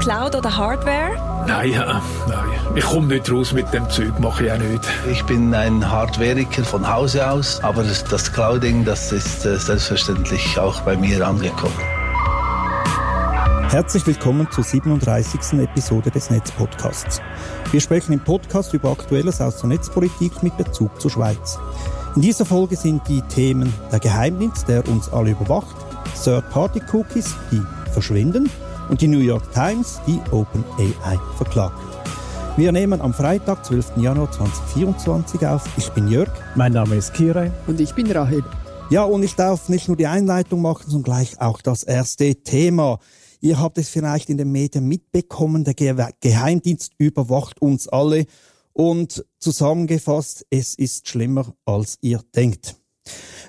Cloud oder Hardware? Nein, nein. Ich komme nicht raus mit dem Zeug, mache ich auch nicht. Ich bin ein Hardwareiker von Hause aus, aber das Clouding, das ist äh, selbstverständlich auch bei mir angekommen. Herzlich willkommen zur 37. Episode des Netzpodcasts. Wir sprechen im Podcast über Aktuelles aus der Netzpolitik mit Bezug zur Schweiz. In dieser Folge sind die Themen der Geheimdienst, der uns alle überwacht, Third-Party-Cookies, die verschwinden und die New York Times, die OpenAI verklagt. Wir nehmen am Freitag, 12. Januar 2024 auf. Ich bin Jörg. Mein Name ist Kire. Und ich bin Rahel. Ja, und ich darf nicht nur die Einleitung machen, sondern gleich auch das erste Thema. Ihr habt es vielleicht in den Medien mitbekommen, der Geheimdienst überwacht uns alle. Und zusammengefasst, es ist schlimmer, als ihr denkt.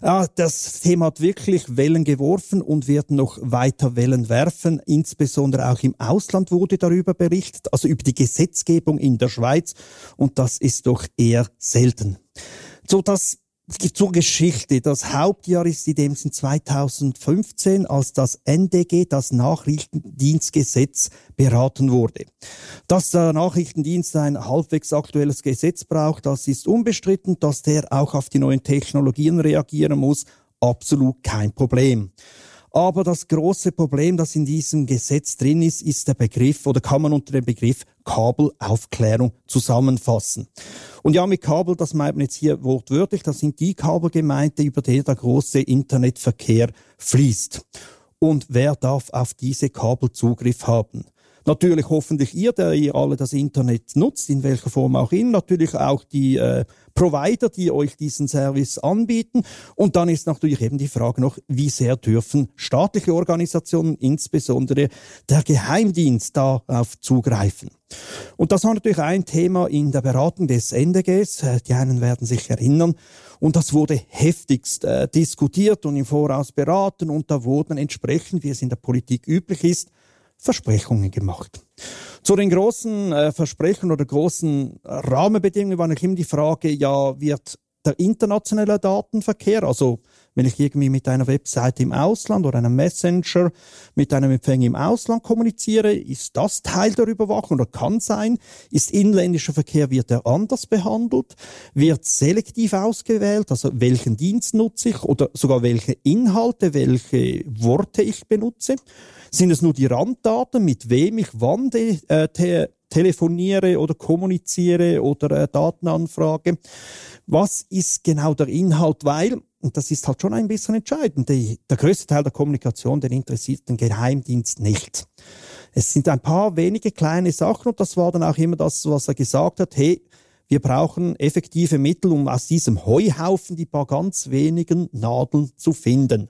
Ja, das Thema hat wirklich Wellen geworfen und wird noch weiter Wellen werfen. Insbesondere auch im Ausland wurde darüber berichtet, also über die Gesetzgebung in der Schweiz. Und das ist doch eher selten. So dass zur Geschichte. Das Hauptjahr ist in dem Sinn 2015, als das NDG, das Nachrichtendienstgesetz, beraten wurde. Dass der Nachrichtendienst ein halbwegs aktuelles Gesetz braucht, das ist unbestritten. Dass der auch auf die neuen Technologien reagieren muss, absolut kein Problem. Aber das große Problem, das in diesem Gesetz drin ist, ist der Begriff oder kann man unter dem Begriff Kabelaufklärung zusammenfassen. Und ja, mit Kabel, das meint man jetzt hier wortwörtlich, das sind die Kabel gemeint, über die der große Internetverkehr fließt. Und wer darf auf diese Kabel Zugriff haben? Natürlich hoffentlich ihr, der ihr alle das Internet nutzt, in welcher Form auch immer. Natürlich auch die äh, Provider, die euch diesen Service anbieten. Und dann ist natürlich eben die Frage noch, wie sehr dürfen staatliche Organisationen, insbesondere der Geheimdienst, darauf zugreifen. Und das war natürlich ein Thema in der Beratung des NDGs. Äh, die einen werden sich erinnern. Und das wurde heftigst äh, diskutiert und im Voraus beraten. Und da wurden entsprechend, wie es in der Politik üblich ist, Versprechungen gemacht. Zu den großen äh, Versprechen oder großen Rahmenbedingungen war noch immer die Frage, ja, wird der internationale Datenverkehr, also wenn ich irgendwie mit einer Webseite im Ausland oder einem Messenger mit einem Empfänger im Ausland kommuniziere, ist das Teil der Überwachung oder kann sein? Ist inländischer Verkehr, wird er anders behandelt? Wird selektiv ausgewählt? Also welchen Dienst nutze ich oder sogar welche Inhalte, welche Worte ich benutze? Sind es nur die Randdaten, mit wem ich wann äh, te telefoniere oder kommuniziere oder äh, Datenanfrage? Was ist genau der Inhalt? Weil, und das ist halt schon ein bisschen entscheidend, die, der größte Teil der Kommunikation, den interessiert den Geheimdienst nicht. Es sind ein paar wenige kleine Sachen und das war dann auch immer das, was er gesagt hat, hey, wir brauchen effektive Mittel, um aus diesem Heuhaufen die paar ganz wenigen Nadeln zu finden.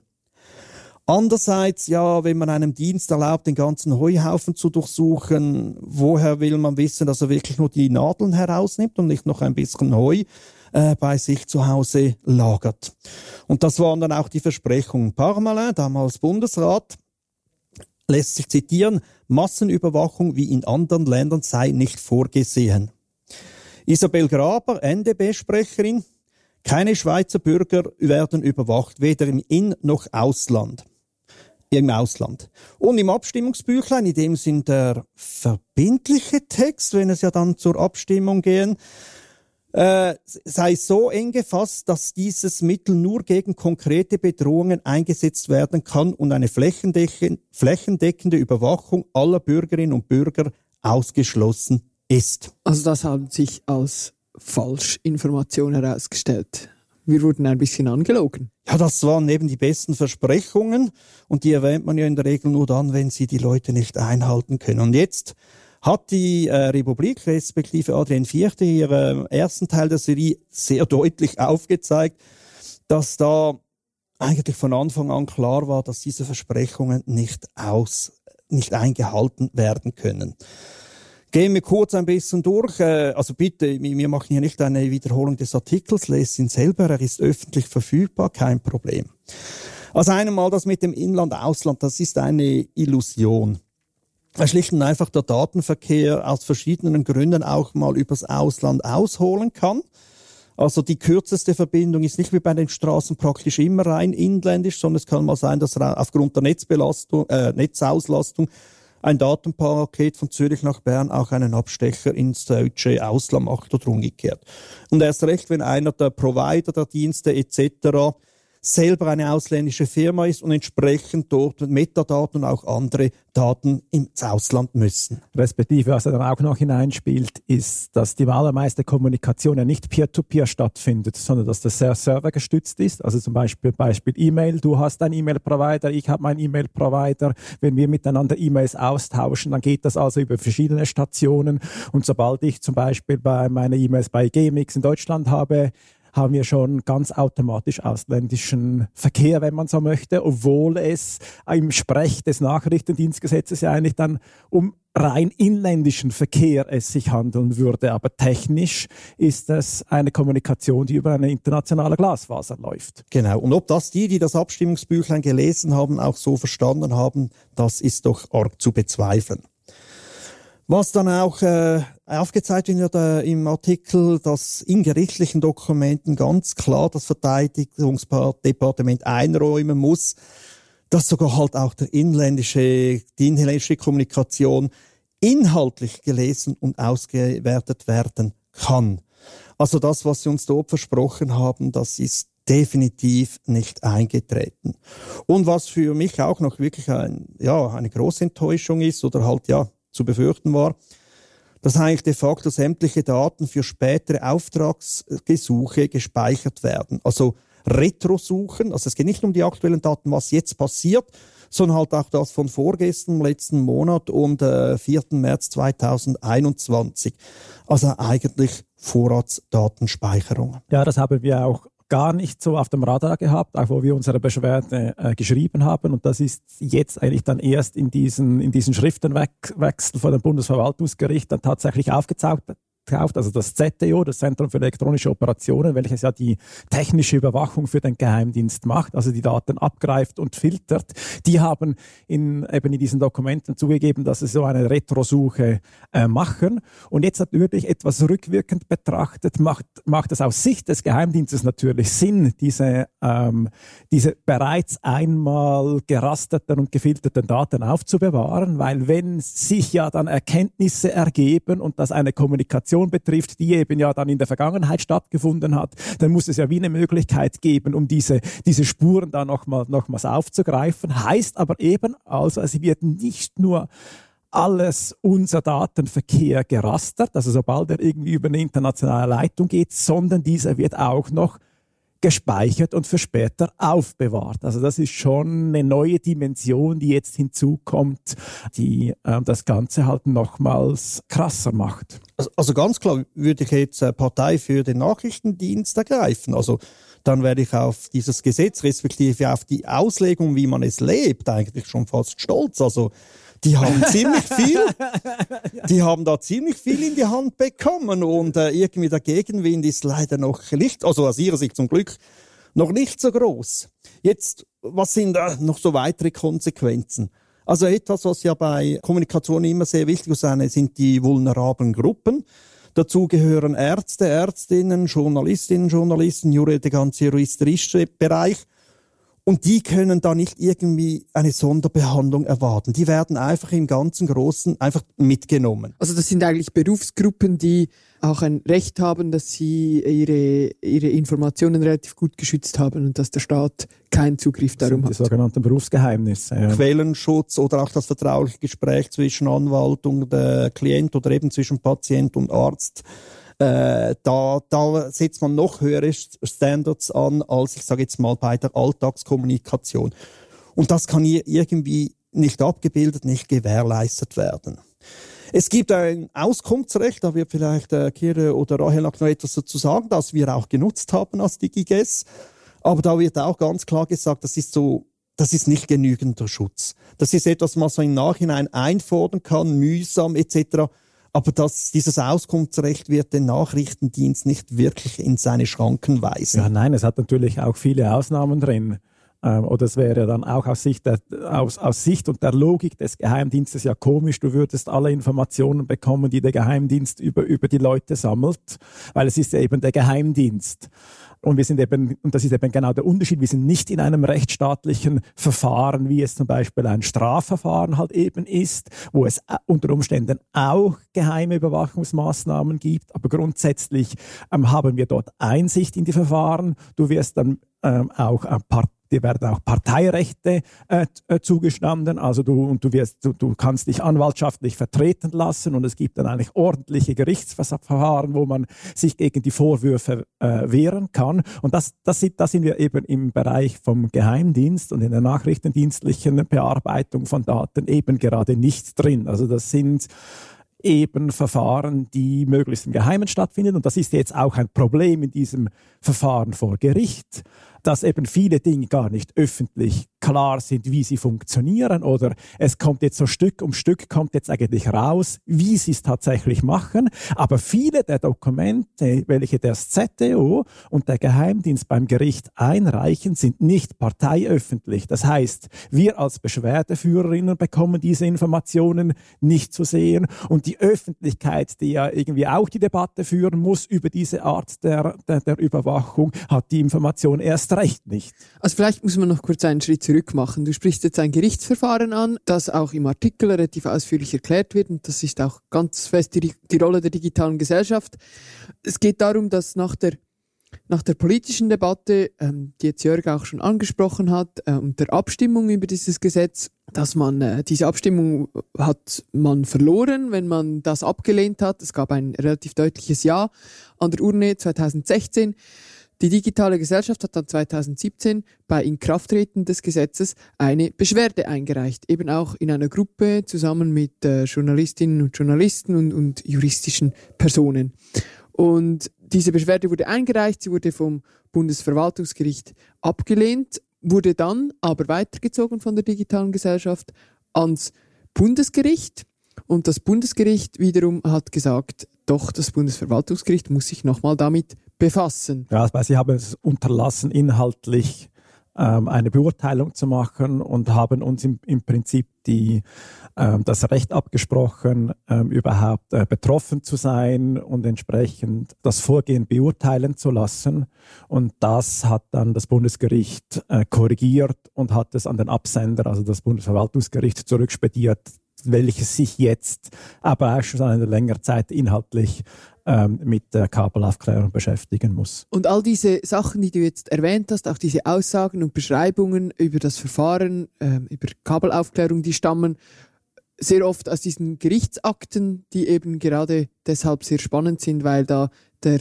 Andererseits, ja, wenn man einem Dienst erlaubt, den ganzen Heuhaufen zu durchsuchen, woher will man wissen, dass er wirklich nur die Nadeln herausnimmt und nicht noch ein bisschen Heu äh, bei sich zu Hause lagert? Und das waren dann auch die Versprechungen. Parmalin, damals Bundesrat, lässt sich zitieren, Massenüberwachung wie in anderen Ländern sei nicht vorgesehen. Isabel Graber, NDB-Sprecherin, keine Schweizer Bürger werden überwacht, weder im In- noch Ausland im Ausland. Und im Abstimmungsbüchlein, in dem sind der verbindliche Text, wenn es ja dann zur Abstimmung gehen, äh, sei so eng gefasst, dass dieses Mittel nur gegen konkrete Bedrohungen eingesetzt werden kann und eine flächendeckende Überwachung aller Bürgerinnen und Bürger ausgeschlossen ist. Also das haben sich als Falschinformation herausgestellt wir wurden ein bisschen angelogen. Ja, das waren eben die besten Versprechungen und die erwähnt man ja in der Regel nur dann, wenn sie die Leute nicht einhalten können. Und jetzt hat die äh, Republik, respektive Adrian Vierte, ihren äh, ersten Teil der Serie sehr deutlich aufgezeigt, dass da eigentlich von Anfang an klar war, dass diese Versprechungen nicht aus, nicht eingehalten werden können. Gehen wir kurz ein bisschen durch. Äh, also bitte, wir machen hier nicht eine Wiederholung des Artikels, lest ihn selber, er ist öffentlich verfügbar, kein Problem. Also einmal das mit dem Inland-Ausland, das ist eine Illusion. Schlicht und einfach der Datenverkehr aus verschiedenen Gründen auch mal übers Ausland ausholen kann. Also die kürzeste Verbindung ist nicht wie bei den Straßen praktisch immer rein inländisch, sondern es kann mal sein, dass aufgrund der Netzbelastung, äh, Netzauslastung ein Datenpaket von Zürich nach Bern auch einen Abstecher ins deutsche Ausland macht oder umgekehrt. Und erst recht, wenn einer der Provider der Dienste etc selber eine ausländische Firma ist und entsprechend dort Metadaten und auch andere Daten ins Ausland müssen. Respektive, was er dann auch noch hineinspielt, ist, dass die allermeiste Kommunikation ja nicht peer-to-peer -peer stattfindet, sondern dass das sehr servergestützt ist. Also zum Beispiel Beispiel E-Mail, du hast einen E-Mail-Provider, ich habe meinen E-Mail-Provider. Wenn wir miteinander E-Mails austauschen, dann geht das also über verschiedene Stationen. Und sobald ich zum Beispiel bei meinen E-Mails bei GMX in Deutschland habe, haben wir schon ganz automatisch ausländischen Verkehr, wenn man so möchte, obwohl es im Sprech des Nachrichtendienstgesetzes ja eigentlich dann um rein inländischen Verkehr es sich handeln würde. Aber technisch ist es eine Kommunikation, die über eine internationale Glasfaser läuft. Genau. Und ob das die, die das Abstimmungsbüchlein gelesen haben, auch so verstanden haben, das ist doch arg zu bezweifeln. Was dann auch äh, aufgezeigt wird im Artikel, dass in gerichtlichen Dokumenten ganz klar das Verteidigungsdepartement einräumen muss, dass sogar halt auch der inländische, die inländische Kommunikation inhaltlich gelesen und ausgewertet werden kann. Also das, was Sie uns dort versprochen haben, das ist definitiv nicht eingetreten. Und was für mich auch noch wirklich ein, ja, eine große Enttäuschung ist oder halt ja zu befürchten war, dass eigentlich de facto sämtliche Daten für spätere Auftragsgesuche gespeichert werden. Also Retrosuchen, also es geht nicht um die aktuellen Daten, was jetzt passiert, sondern halt auch das von vorgestern, letzten Monat und äh, 4. März 2021. Also eigentlich Vorratsdatenspeicherung. Ja, das haben wir auch gar nicht so auf dem Radar gehabt, auch wo wir unsere Beschwerde äh, geschrieben haben. Und das ist jetzt eigentlich dann erst in diesen, in diesen Schriftenwechsel von dem Bundesverwaltungsgericht dann tatsächlich aufgezeigt, gekauft, also das ZTO, das Zentrum für elektronische Operationen, welches ja die technische Überwachung für den Geheimdienst macht, also die Daten abgreift und filtert. Die haben in, eben in diesen Dokumenten zugegeben, dass sie so eine Retrosuche äh, machen. Und jetzt natürlich etwas rückwirkend betrachtet, macht, macht es aus Sicht des Geheimdienstes natürlich Sinn, diese, ähm, diese bereits einmal gerasteten und gefilterten Daten aufzubewahren, weil wenn sich ja dann Erkenntnisse ergeben und das eine Kommunikation Situation betrifft, die eben ja dann in der Vergangenheit stattgefunden hat, dann muss es ja wie eine Möglichkeit geben, um diese, diese Spuren da nochmal, nochmals aufzugreifen. Heißt aber eben, also es wird nicht nur alles unser Datenverkehr gerastert, also sobald er irgendwie über eine internationale Leitung geht, sondern dieser wird auch noch gespeichert und für später aufbewahrt. Also das ist schon eine neue Dimension, die jetzt hinzukommt, die äh, das Ganze halt nochmals krasser macht. Also, also ganz klar würde ich jetzt Partei für den Nachrichtendienst ergreifen. Also dann werde ich auf dieses Gesetz respektive auf die Auslegung, wie man es lebt, eigentlich schon fast stolz. Also die haben ziemlich viel, die haben da ziemlich viel in die Hand bekommen und äh, irgendwie der Gegenwind ist leider noch nicht, also aus ihrer Sicht zum Glück, noch nicht so groß. Jetzt, was sind da noch so weitere Konsequenzen? Also etwas, was ja bei Kommunikation immer sehr wichtig ist, sind die vulnerablen Gruppen. Dazu gehören Ärzte, Ärztinnen, Journalistinnen, Journalisten, der ganze juristische Bereich. Und die können da nicht irgendwie eine Sonderbehandlung erwarten. Die werden einfach im ganzen Großen einfach mitgenommen. Also das sind eigentlich Berufsgruppen, die auch ein Recht haben, dass sie ihre, ihre Informationen relativ gut geschützt haben und dass der Staat keinen Zugriff darum hat. Die sogenannten Berufsgeheimnisse. Ja. Quellenschutz oder auch das vertrauliche Gespräch zwischen Anwalt und äh, Klient oder eben zwischen Patient und Arzt äh, da, da setzt man noch höhere Standards an, als ich sage jetzt mal bei der Alltagskommunikation. Und das kann hier irgendwie nicht abgebildet, nicht gewährleistet werden. Es gibt ein Auskunftsrecht, da wird vielleicht äh, Kire oder Rahel noch etwas dazu sagen, das wir auch genutzt haben als DigiGes. Aber da wird auch ganz klar gesagt, das ist so, das ist nicht genügender Schutz. Das ist etwas, was man so im Nachhinein einfordern kann, mühsam etc. Aber das, dieses Auskunftsrecht wird den Nachrichtendienst nicht wirklich in seine Schranken weisen. Ja, nein, es hat natürlich auch viele Ausnahmen drin. Ähm, oder es wäre dann auch aus Sicht, der, aus, aus Sicht und der Logik des Geheimdienstes ja komisch, du würdest alle Informationen bekommen, die der Geheimdienst über, über die Leute sammelt, weil es ist ja eben der Geheimdienst. Und wir sind eben, und das ist eben genau der Unterschied, wir sind nicht in einem rechtsstaatlichen Verfahren, wie es zum Beispiel ein Strafverfahren halt eben ist, wo es unter Umständen auch geheime Überwachungsmaßnahmen gibt, aber grundsätzlich ähm, haben wir dort Einsicht in die Verfahren. Du wirst dann ähm, auch ein paar dir werden auch Parteirechte äh, äh, zugestanden, also du und du wirst, du, du kannst dich anwaltschaftlich vertreten lassen und es gibt dann eigentlich ordentliche Gerichtsverfahren, wo man sich gegen die Vorwürfe äh, wehren kann. Und das, das, sind, das sind wir eben im Bereich vom Geheimdienst und in der nachrichtendienstlichen Bearbeitung von Daten eben gerade nicht drin. Also das sind eben Verfahren, die möglichst im Geheimen stattfinden. Und das ist jetzt auch ein Problem in diesem Verfahren vor Gericht dass eben viele Dinge gar nicht öffentlich klar sind, wie sie funktionieren oder es kommt jetzt so Stück um Stück kommt jetzt eigentlich raus, wie sie es tatsächlich machen. Aber viele der Dokumente, welche der ZDO und der Geheimdienst beim Gericht einreichen, sind nicht parteiöffentlich. Das heißt, wir als Beschwerdeführerinnen bekommen diese Informationen nicht zu sehen und die Öffentlichkeit, die ja irgendwie auch die Debatte führen muss über diese Art der, der, der Überwachung, hat die Information erst recht nicht. Also vielleicht muss man noch kurz einen Schritt zurück machen. Du sprichst jetzt ein Gerichtsverfahren an, das auch im Artikel relativ ausführlich erklärt wird und das ist auch ganz fest die, die Rolle der digitalen Gesellschaft. Es geht darum, dass nach der nach der politischen Debatte, ähm, die jetzt Jörg auch schon angesprochen hat, äh, und der Abstimmung über dieses Gesetz, dass man äh, diese Abstimmung hat man verloren, wenn man das abgelehnt hat. Es gab ein relativ deutliches Ja an der Urne 2016. Die digitale Gesellschaft hat dann 2017 bei Inkrafttreten des Gesetzes eine Beschwerde eingereicht, eben auch in einer Gruppe zusammen mit äh, Journalistinnen und Journalisten und, und juristischen Personen. Und diese Beschwerde wurde eingereicht, sie wurde vom Bundesverwaltungsgericht abgelehnt, wurde dann aber weitergezogen von der digitalen Gesellschaft ans Bundesgericht. Und das Bundesgericht wiederum hat gesagt, doch, das Bundesverwaltungsgericht muss sich nochmal damit befassen. Ja, weil sie haben es unterlassen, inhaltlich ähm, eine Beurteilung zu machen und haben uns im, im Prinzip die, ähm, das Recht abgesprochen, ähm, überhaupt äh, betroffen zu sein und entsprechend das Vorgehen beurteilen zu lassen. Und das hat dann das Bundesgericht äh, korrigiert und hat es an den Absender, also das Bundesverwaltungsgericht, zurückspediert, welches sich jetzt aber auch schon seit einer längeren Zeit inhaltlich ähm, mit der Kabelaufklärung beschäftigen muss. Und all diese Sachen, die du jetzt erwähnt hast, auch diese Aussagen und Beschreibungen über das Verfahren, ähm, über Kabelaufklärung, die stammen sehr oft aus diesen Gerichtsakten, die eben gerade deshalb sehr spannend sind, weil da der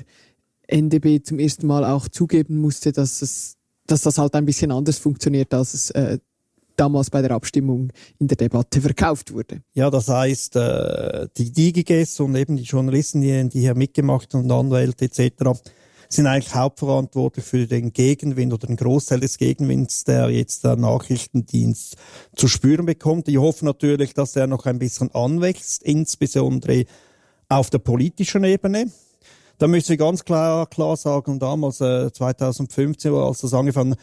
NDB zum ersten Mal auch zugeben musste, dass es dass das halt ein bisschen anders funktioniert, als es äh, damals bei der Abstimmung in der Debatte verkauft wurde. Ja, das heißt, äh, die DigiGes und eben die Journalisten, die, hier mitgemacht haben, Anwälte etc., sind eigentlich hauptverantwortlich für den Gegenwind oder den Großteil des Gegenwinds, der jetzt der Nachrichtendienst zu spüren bekommt. Ich hoffe natürlich, dass er noch ein bisschen anwächst, insbesondere auf der politischen Ebene. Da müssen wir ganz klar, klar sagen, damals äh, 2015, als das angefangen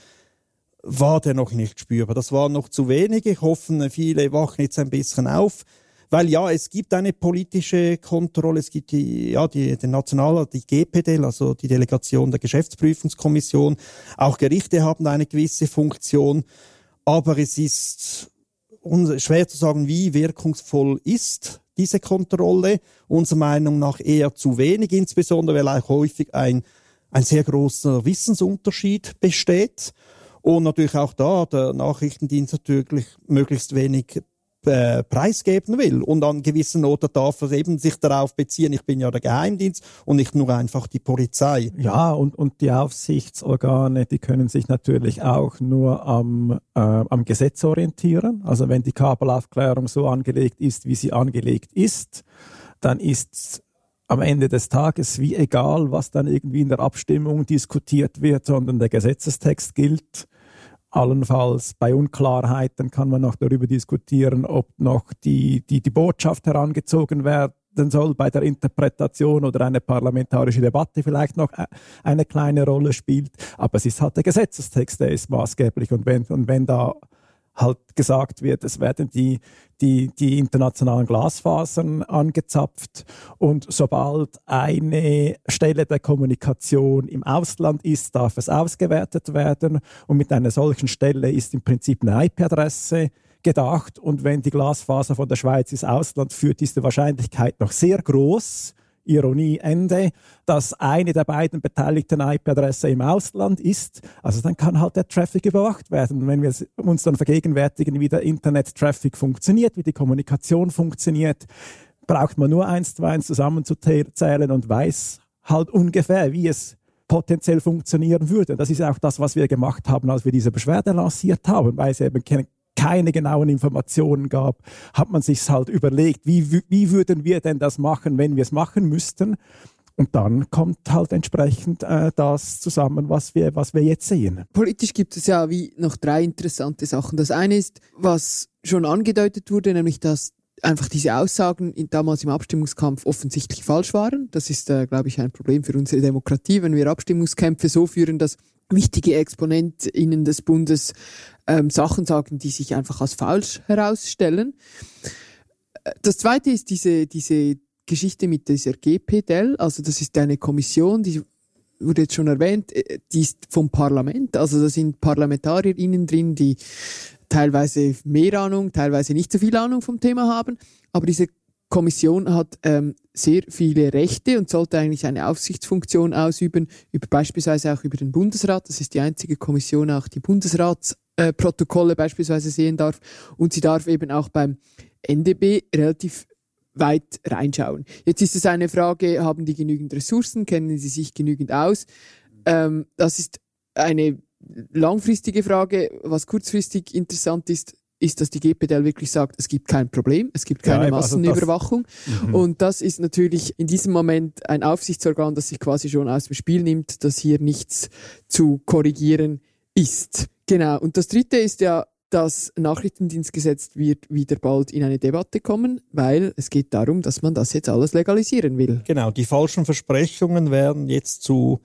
war der noch nicht spürbar. Das war noch zu wenig. Ich hoffe, viele wachen jetzt ein bisschen auf. Weil ja, es gibt eine politische Kontrolle, es gibt die, ja, die, den National, die GPD, also die Delegation der Geschäftsprüfungskommission. Auch Gerichte haben eine gewisse Funktion. Aber es ist schwer zu sagen, wie wirkungsvoll ist diese Kontrolle. Unserer Meinung nach eher zu wenig, insbesondere weil auch häufig ein, ein sehr großer Wissensunterschied besteht. Und natürlich auch da der Nachrichtendienst natürlich möglichst wenig äh, preisgeben will. Und an gewissen Orten darf er eben sich darauf beziehen, ich bin ja der Geheimdienst und nicht nur einfach die Polizei. Ja, und, und die Aufsichtsorgane, die können sich natürlich auch nur am, äh, am Gesetz orientieren. Also wenn die Kabelaufklärung so angelegt ist, wie sie angelegt ist, dann ist am Ende des Tages wie egal, was dann irgendwie in der Abstimmung diskutiert wird, sondern der Gesetzestext gilt. Allenfalls bei Unklarheiten kann man noch darüber diskutieren, ob noch die, die, die Botschaft herangezogen werden soll bei der Interpretation oder eine parlamentarische Debatte vielleicht noch äh, eine kleine Rolle spielt. Aber es ist halt der Gesetzestext, der ist maßgeblich. Und wenn, und wenn da halt gesagt wird, es werden die, die, die internationalen Glasfasern angezapft. Und sobald eine Stelle der Kommunikation im Ausland ist, darf es ausgewertet werden. Und mit einer solchen Stelle ist im Prinzip eine IP-Adresse gedacht. Und wenn die Glasfaser von der Schweiz ins Ausland führt, ist die Wahrscheinlichkeit noch sehr groß, Ironie Ende, dass eine der beiden beteiligten IP-Adresse im Ausland ist. Also dann kann halt der Traffic überwacht werden. Wenn wir uns dann vergegenwärtigen, wie der Internet-Traffic funktioniert, wie die Kommunikation funktioniert, braucht man nur eins zu eins zusammenzuzählen und weiß halt ungefähr, wie es potenziell funktionieren würde. Das ist auch das, was wir gemacht haben, als wir diese Beschwerde lanciert haben, weil es eben keine genauen Informationen gab, hat man sich halt überlegt, wie, wie würden wir denn das machen, wenn wir es machen müssten. Und dann kommt halt entsprechend äh, das zusammen, was wir, was wir jetzt sehen. Politisch gibt es ja wie noch drei interessante Sachen. Das eine ist, was schon angedeutet wurde, nämlich dass einfach diese Aussagen in, damals im Abstimmungskampf offensichtlich falsch waren. Das ist, äh, glaube ich, ein Problem für unsere Demokratie, wenn wir Abstimmungskämpfe so führen, dass wichtige ExponentInnen des Bundes ähm, Sachen sagen, die sich einfach als falsch herausstellen. Äh, das zweite ist diese, diese Geschichte mit dieser GPDL, also das ist eine Kommission, die wurde jetzt schon erwähnt, äh, die ist vom Parlament, also da sind ParlamentarierInnen drin, die teilweise mehr Ahnung, teilweise nicht so viel Ahnung vom Thema haben, aber diese Kommission hat ähm, sehr viele Rechte und sollte eigentlich eine Aufsichtsfunktion ausüben, über beispielsweise auch über den Bundesrat. Das ist die einzige Kommission, auch die Bundesratsprotokolle äh, beispielsweise sehen darf. Und sie darf eben auch beim NDB relativ weit reinschauen. Jetzt ist es eine Frage, haben die genügend Ressourcen, kennen sie sich genügend aus? Ähm, das ist eine langfristige Frage. Was kurzfristig interessant ist, ist, dass die GPDL wirklich sagt, es gibt kein Problem, es gibt keine ja, also Massenüberwachung. Das, mhm. und das ist natürlich in diesem Moment ein Aufsichtsorgan, das sich quasi schon aus dem Spiel nimmt, dass hier nichts zu korrigieren ist. Genau. Und das dritte ist ja, das Nachrichtendienstgesetz wird wieder bald in eine Debatte kommen, weil es geht darum, dass man das jetzt alles legalisieren will. Genau, die falschen Versprechungen werden jetzt zu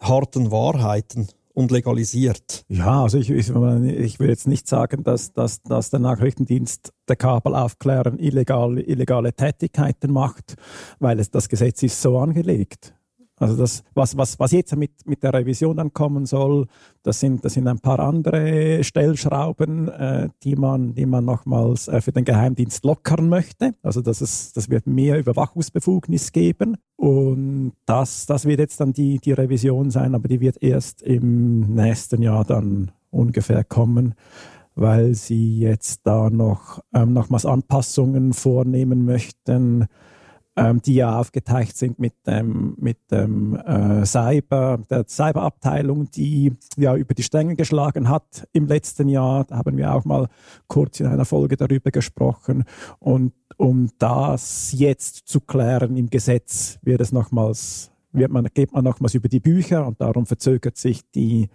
harten Wahrheiten und legalisiert. Ja, also ich, ich, ich will jetzt nicht sagen, dass, dass, dass der Nachrichtendienst der Kabelaufklären illegale, illegale Tätigkeiten macht, weil es, das Gesetz ist so angelegt. Also das, was, was, was jetzt mit, mit der Revision dann kommen soll, das sind, das sind ein paar andere Stellschrauben, äh, die man, die man nochmals äh, für den Geheimdienst lockern möchte. Also das, ist, das wird mehr Überwachungsbefugnis geben. Und das, das wird jetzt dann die, die Revision sein, aber die wird erst im nächsten Jahr dann ungefähr kommen weil sie jetzt da noch ähm, nochmals Anpassungen vornehmen möchten ähm, die ja aufgeteilt sind mit dem, mit dem äh, Cyber, der Cyberabteilung, die ja über die Stränge geschlagen hat im letzten Jahr. Da haben wir auch mal kurz in einer Folge darüber gesprochen. Und um das jetzt zu klären im Gesetz, wird es nochmals wird man, geht man nochmals über die Bücher und darum verzögert sich die,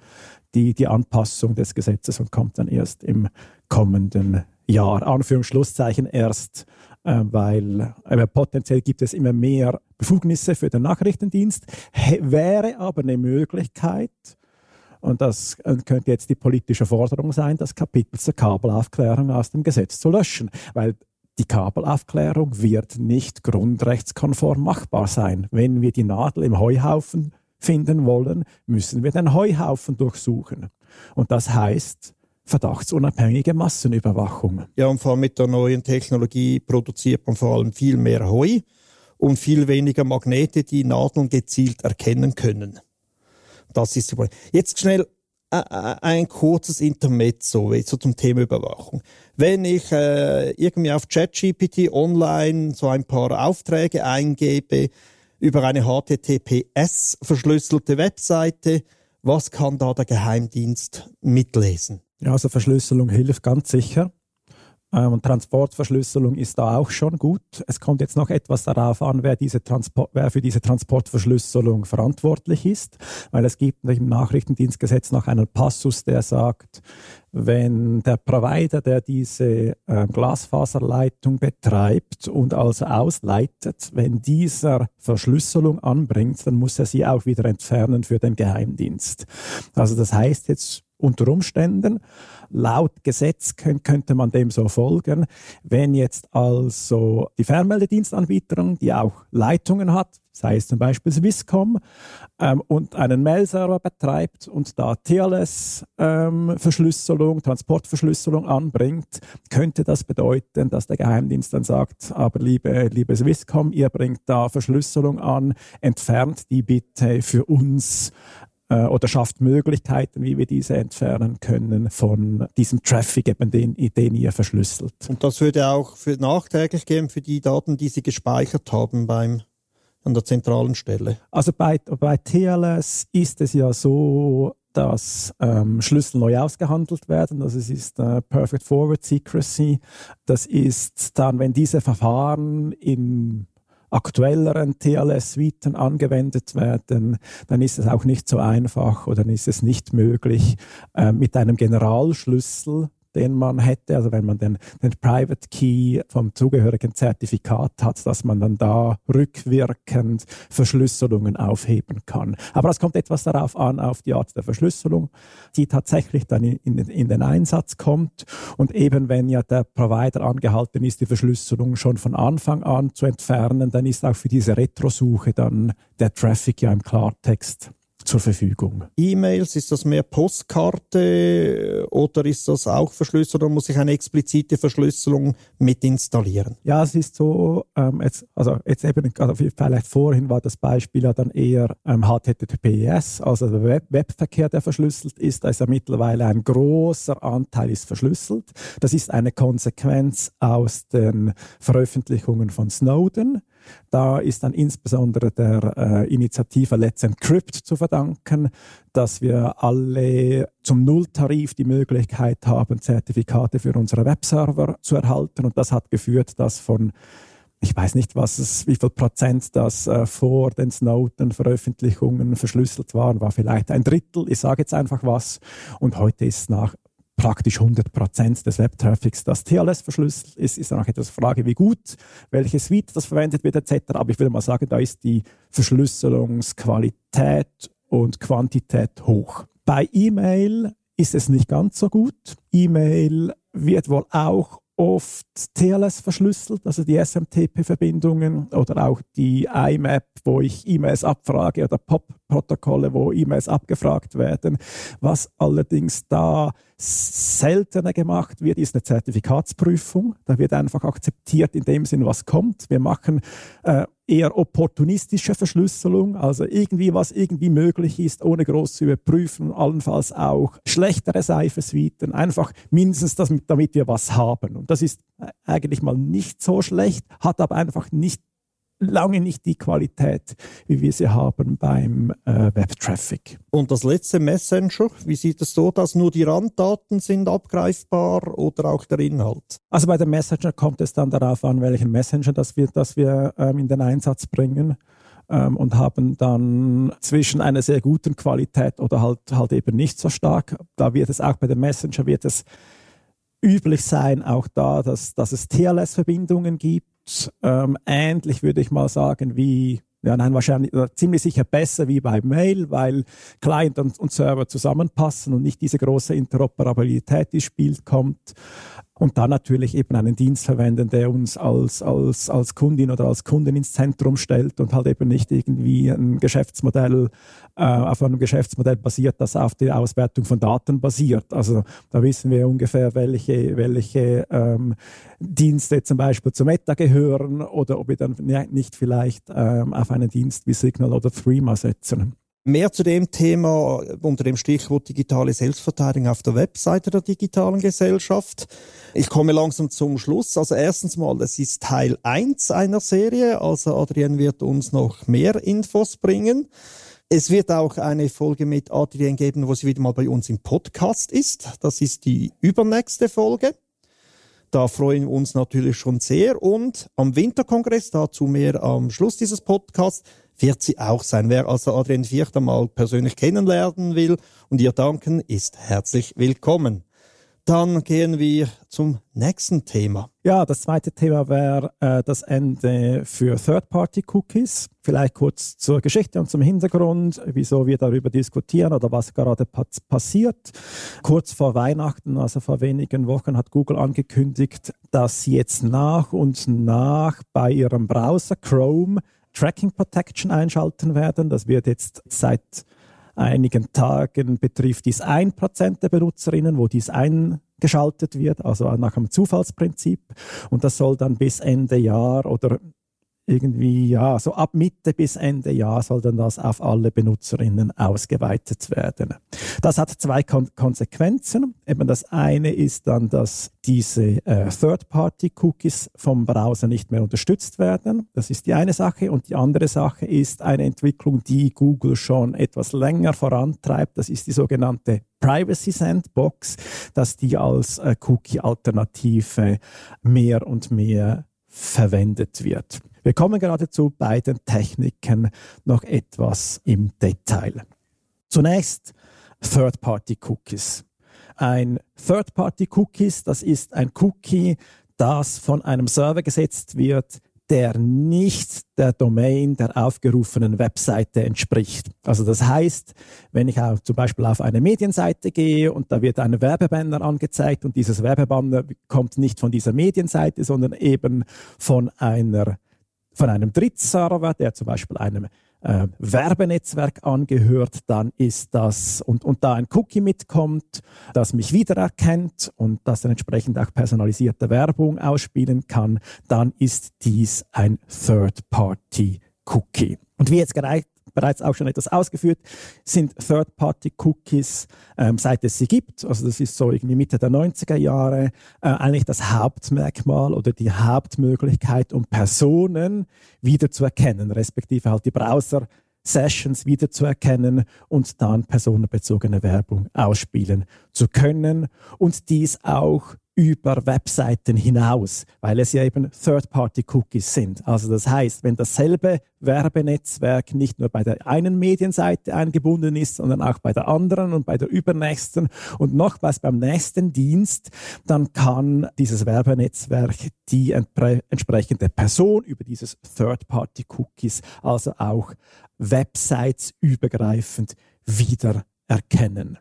die, die Anpassung des Gesetzes und kommt dann erst im kommenden Jahr, Anführungsschlusszeichen erst weil äh, potenziell gibt es immer mehr Befugnisse für den Nachrichtendienst. wäre aber eine Möglichkeit, und das äh, könnte jetzt die politische Forderung sein, das Kapitel zur Kabelaufklärung aus dem Gesetz zu löschen, weil die Kabelaufklärung wird nicht grundrechtskonform machbar sein. Wenn wir die Nadel im Heuhaufen finden wollen, müssen wir den Heuhaufen durchsuchen. Und das heißt, verdachtsunabhängige Massenüberwachung. Ja, und vor allem mit der neuen Technologie produziert man vor allem viel mehr Heu und viel weniger Magnete, die Nadeln gezielt erkennen können. Das ist super. Jetzt schnell äh, äh, ein kurzes Intermezzo so zum Thema Überwachung. Wenn ich äh, irgendwie auf ChatGPT online so ein paar Aufträge eingebe über eine HTTPS verschlüsselte Webseite, was kann da der Geheimdienst mitlesen? Ja, also Verschlüsselung hilft ganz sicher. Ähm, Transportverschlüsselung ist da auch schon gut. Es kommt jetzt noch etwas darauf an, wer, diese Transport, wer für diese Transportverschlüsselung verantwortlich ist, weil es gibt im Nachrichtendienstgesetz noch einen Passus, der sagt, wenn der Provider, der diese äh, Glasfaserleitung betreibt und also ausleitet, wenn dieser Verschlüsselung anbringt, dann muss er sie auch wieder entfernen für den Geheimdienst. Also das heißt jetzt unter Umständen, laut Gesetz könnte man dem so folgen, wenn jetzt also die Fernmeldedienstanbieterin, die auch Leitungen hat, sei es zum Beispiel Swisscom, ähm, und einen Mail-Server betreibt und da TLS-Verschlüsselung, ähm, Transportverschlüsselung anbringt, könnte das bedeuten, dass der Geheimdienst dann sagt, aber liebe, liebe Swisscom, ihr bringt da Verschlüsselung an, entfernt die bitte für uns oder schafft Möglichkeiten, wie wir diese entfernen können von diesem Traffic, eben den, den ihr verschlüsselt. Und das würde auch für nachträglich gehen für die Daten, die Sie gespeichert haben beim an der zentralen Stelle? Also bei, bei TLS ist es ja so, dass ähm, Schlüssel neu ausgehandelt werden. Also es ist äh, Perfect Forward Secrecy. Das ist dann, wenn diese Verfahren in aktuelleren TLS-Suiten angewendet werden, dann ist es auch nicht so einfach oder dann ist es nicht möglich, äh, mit einem Generalschlüssel den man hätte, also wenn man den, den Private Key vom zugehörigen Zertifikat hat, dass man dann da rückwirkend Verschlüsselungen aufheben kann. Aber es kommt etwas darauf an, auf die Art der Verschlüsselung, die tatsächlich dann in, in, den Einsatz kommt. Und eben wenn ja der Provider angehalten ist, die Verschlüsselung schon von Anfang an zu entfernen, dann ist auch für diese Retrosuche dann der Traffic ja im Klartext zur Verfügung. E-Mails, ist das mehr Postkarte oder ist das auch verschlüsselt oder muss ich eine explizite Verschlüsselung mit installieren? Ja, es ist so, ähm, jetzt, also jetzt eben, also vielleicht vorhin war das Beispiel ja dann eher ähm, HTTPS, also der Web Webverkehr, der verschlüsselt ist. Da ist ja mittlerweile ein großer Anteil ist verschlüsselt. Das ist eine Konsequenz aus den Veröffentlichungen von Snowden. Da ist dann insbesondere der äh, Initiative Let's Encrypt zu verdanken, dass wir alle zum Nulltarif die Möglichkeit haben, Zertifikate für unsere Webserver zu erhalten. Und das hat geführt, dass von ich weiß nicht, was es, wie viel Prozent das äh, vor den Snowden-Veröffentlichungen verschlüsselt waren, war vielleicht ein Drittel. Ich sage jetzt einfach was. Und heute ist nach praktisch 100 Prozent des Webtraffics das TLS verschlüsselt ist, ist dann auch etwas Frage, wie gut, welche Suite das verwendet wird etc. Aber ich würde mal sagen, da ist die Verschlüsselungsqualität und Quantität hoch. Bei E-Mail ist es nicht ganz so gut. E-Mail wird wohl auch oft TLS verschlüsselt, also die SMTP-Verbindungen oder auch die IMAP, wo ich E-Mails abfrage oder POP-Protokolle, wo E-Mails abgefragt werden. Was allerdings da seltener gemacht wird, ist eine Zertifikatsprüfung. Da wird einfach akzeptiert in dem Sinn, was kommt. Wir machen äh, eher opportunistische Verschlüsselung, also irgendwie was irgendwie möglich ist, ohne groß zu überprüfen, allenfalls auch schlechtere Seifensuiten, einfach mindestens das, damit wir was haben. Und das ist äh, eigentlich mal nicht so schlecht, hat aber einfach nicht lange nicht die Qualität, wie wir sie haben beim äh, Web-Traffic. Und das letzte Messenger, wie sieht es dort aus? Nur die Randdaten sind abgreifbar oder auch der Inhalt? Also bei dem Messenger kommt es dann darauf an, welchen Messenger das wir, das wir ähm, in den Einsatz bringen ähm, und haben dann zwischen einer sehr guten Qualität oder halt, halt eben nicht so stark. Da wird es auch bei dem Messenger wird es üblich sein, auch da, dass, dass es TLS-Verbindungen gibt. Ähm, ähnlich, würde ich mal sagen, wie ja, nein, wahrscheinlich ziemlich sicher besser wie bei Mail, weil Client und, und Server zusammenpassen und nicht diese große Interoperabilität, ins Spiel kommt und dann natürlich eben einen Dienst verwenden, der uns als, als, als Kundin oder als Kunden ins Zentrum stellt und halt eben nicht irgendwie ein Geschäftsmodell äh, auf einem Geschäftsmodell basiert, das auf der Auswertung von Daten basiert. Also da wissen wir ungefähr, welche, welche ähm, Dienste zum Beispiel zu Meta gehören oder ob wir dann nicht vielleicht ähm, auf einen Dienst wie Signal oder Threema setzen. Mehr zu dem Thema unter dem Stichwort digitale Selbstverteidigung auf der Webseite der digitalen Gesellschaft. Ich komme langsam zum Schluss. Also erstens mal, das ist Teil 1 einer Serie. Also Adrian wird uns noch mehr Infos bringen. Es wird auch eine Folge mit Adrian geben, wo sie wieder mal bei uns im Podcast ist. Das ist die übernächste Folge. Da freuen wir uns natürlich schon sehr. Und am Winterkongress, dazu mehr am Schluss dieses Podcasts, wird sie auch sein. Wer also Adrian Vierter mal persönlich kennenlernen will und ihr danken, ist herzlich willkommen. Dann gehen wir zum nächsten Thema. Ja, das zweite Thema wäre äh, das Ende für Third-Party-Cookies. Vielleicht kurz zur Geschichte und zum Hintergrund, wieso wir darüber diskutieren oder was gerade passiert. Kurz vor Weihnachten, also vor wenigen Wochen, hat Google angekündigt, dass sie jetzt nach und nach bei ihrem Browser Chrome Tracking Protection einschalten werden. Das wird jetzt seit einigen Tagen betrifft dies ein Prozent der Benutzerinnen, wo dies eingeschaltet wird, also nach einem Zufallsprinzip. Und das soll dann bis Ende Jahr oder irgendwie, ja, so ab Mitte bis Ende Jahr soll dann das auf alle Benutzerinnen ausgeweitet werden. Das hat zwei Kon Konsequenzen. Eben das eine ist dann, dass diese äh, Third-Party-Cookies vom Browser nicht mehr unterstützt werden. Das ist die eine Sache. Und die andere Sache ist eine Entwicklung, die Google schon etwas länger vorantreibt. Das ist die sogenannte Privacy Sandbox, dass die als äh, Cookie-Alternative mehr und mehr verwendet wird. Wir kommen gerade zu beiden Techniken noch etwas im Detail. Zunächst Third-Party-Cookies. Ein Third-Party-Cookies, das ist ein Cookie, das von einem Server gesetzt wird, der nicht der Domain der aufgerufenen Webseite entspricht. Also das heißt, wenn ich auch zum Beispiel auf eine Medienseite gehe und da wird ein Werbebanner angezeigt und dieses Werbebanner kommt nicht von dieser Medienseite, sondern eben von einer von einem Drittserver, der zum Beispiel einem äh, Werbenetzwerk angehört, dann ist das, und, und da ein Cookie mitkommt, das mich wiedererkennt und das dann entsprechend auch personalisierte Werbung ausspielen kann, dann ist dies ein Third-Party-Cookie. Und wie jetzt gerade bereits auch schon etwas ausgeführt, sind Third-Party-Cookies, ähm, seit es sie gibt, also das ist so irgendwie Mitte der 90er Jahre, äh, eigentlich das Hauptmerkmal oder die Hauptmöglichkeit, um Personen wiederzuerkennen, respektive halt die Browser Sessions wiederzuerkennen und dann personenbezogene Werbung ausspielen zu können und dies auch über Webseiten hinaus, weil es ja eben Third-Party-Cookies sind. Also das heißt, wenn dasselbe Werbenetzwerk nicht nur bei der einen Medienseite eingebunden ist, sondern auch bei der anderen und bei der übernächsten und noch was beim nächsten Dienst, dann kann dieses Werbenetzwerk die entsprechende Person über dieses Third-Party-Cookies, also auch Websites übergreifend wiedererkennen.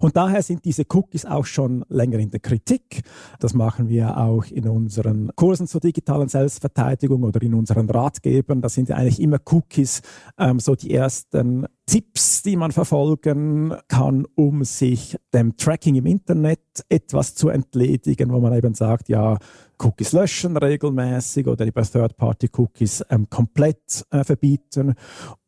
Und daher sind diese Cookies auch schon länger in der Kritik. Das machen wir auch in unseren Kursen zur digitalen Selbstverteidigung oder in unseren Ratgebern. Das sind ja eigentlich immer Cookies, ähm, so die ersten Tipps, die man verfolgen kann, um sich dem Tracking im Internet etwas zu entledigen, wo man eben sagt, ja, Cookies löschen regelmäßig oder über Third-Party-Cookies ähm, komplett äh, verbieten.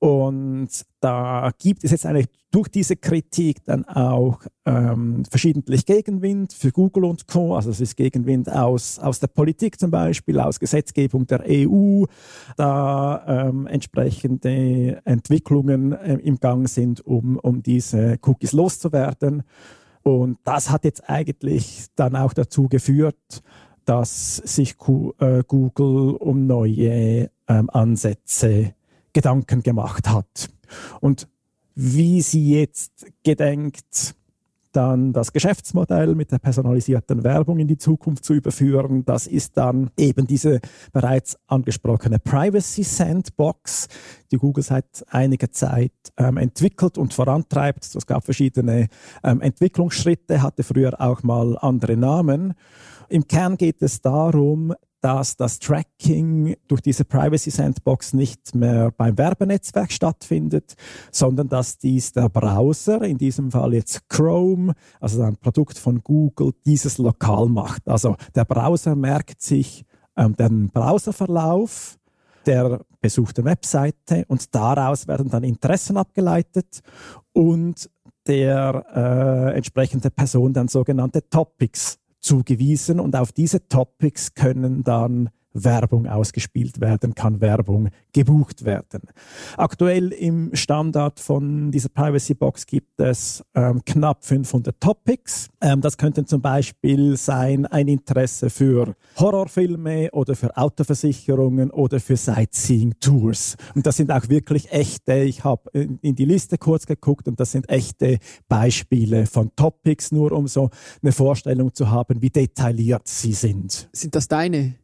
Und da gibt es jetzt eigentlich durch diese Kritik dann auch ähm, verschiedentlich Gegenwind für Google und Co. Also es ist Gegenwind aus, aus der Politik zum Beispiel, aus Gesetzgebung der EU, da ähm, entsprechende Entwicklungen äh, im Gang sind, um, um diese Cookies loszuwerden. Und das hat jetzt eigentlich dann auch dazu geführt, dass sich äh, Google um neue ähm, Ansätze Gedanken gemacht hat. Und wie sie jetzt gedenkt, dann das Geschäftsmodell mit der personalisierten Werbung in die Zukunft zu überführen. Das ist dann eben diese bereits angesprochene Privacy Sandbox, die Google seit einiger Zeit ähm, entwickelt und vorantreibt. Es gab verschiedene ähm, Entwicklungsschritte, hatte früher auch mal andere Namen. Im Kern geht es darum, dass das Tracking durch diese Privacy Sandbox nicht mehr beim Werbenetzwerk stattfindet, sondern dass dies der Browser, in diesem Fall jetzt Chrome, also ein Produkt von Google, dieses lokal macht. Also der Browser merkt sich ähm, den Browserverlauf der besuchten Webseite und daraus werden dann Interessen abgeleitet und der äh, entsprechende Person dann sogenannte Topics zugewiesen. Und auf diese Topics können dann Werbung ausgespielt werden, kann Werbung gebucht werden. Aktuell im Standard von dieser Privacy Box gibt es ähm, knapp 500 Topics. Ähm, das könnten zum Beispiel sein ein Interesse für Horrorfilme oder für Autoversicherungen oder für Sightseeing-Tours. Und das sind auch wirklich echte, ich habe in, in die Liste kurz geguckt und das sind echte Beispiele von Topics, nur um so eine Vorstellung zu haben, wie detailliert sie sind. Sind das deine?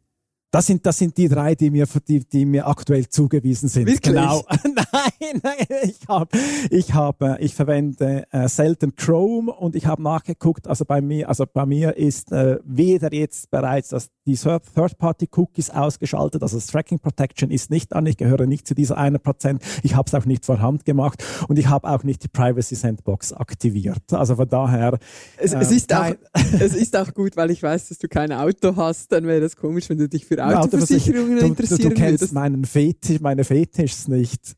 Das sind, das sind die drei, die mir, die, die mir aktuell zugewiesen sind. Wirklich? Genau. nein, nein, ich habe, ich habe, ich verwende äh, selten Chrome und ich habe nachgeguckt. Also bei mir, also bei mir ist äh, weder jetzt bereits das, die Third-Party-Cookies ausgeschaltet, also das Tracking Protection ist nicht an. Ich gehöre nicht zu dieser einer Prozent. Ich habe es auch nicht vorhand gemacht und ich habe auch nicht die Privacy Sandbox aktiviert. Also von daher. Es, äh, es ist auch, es ist auch gut, weil ich weiß, dass du kein Auto hast. Dann wäre das komisch, wenn du dich für für Autoversicherungen du, interessieren du, du kennst würdest. meinen Fetisch, meine Fetischs nicht.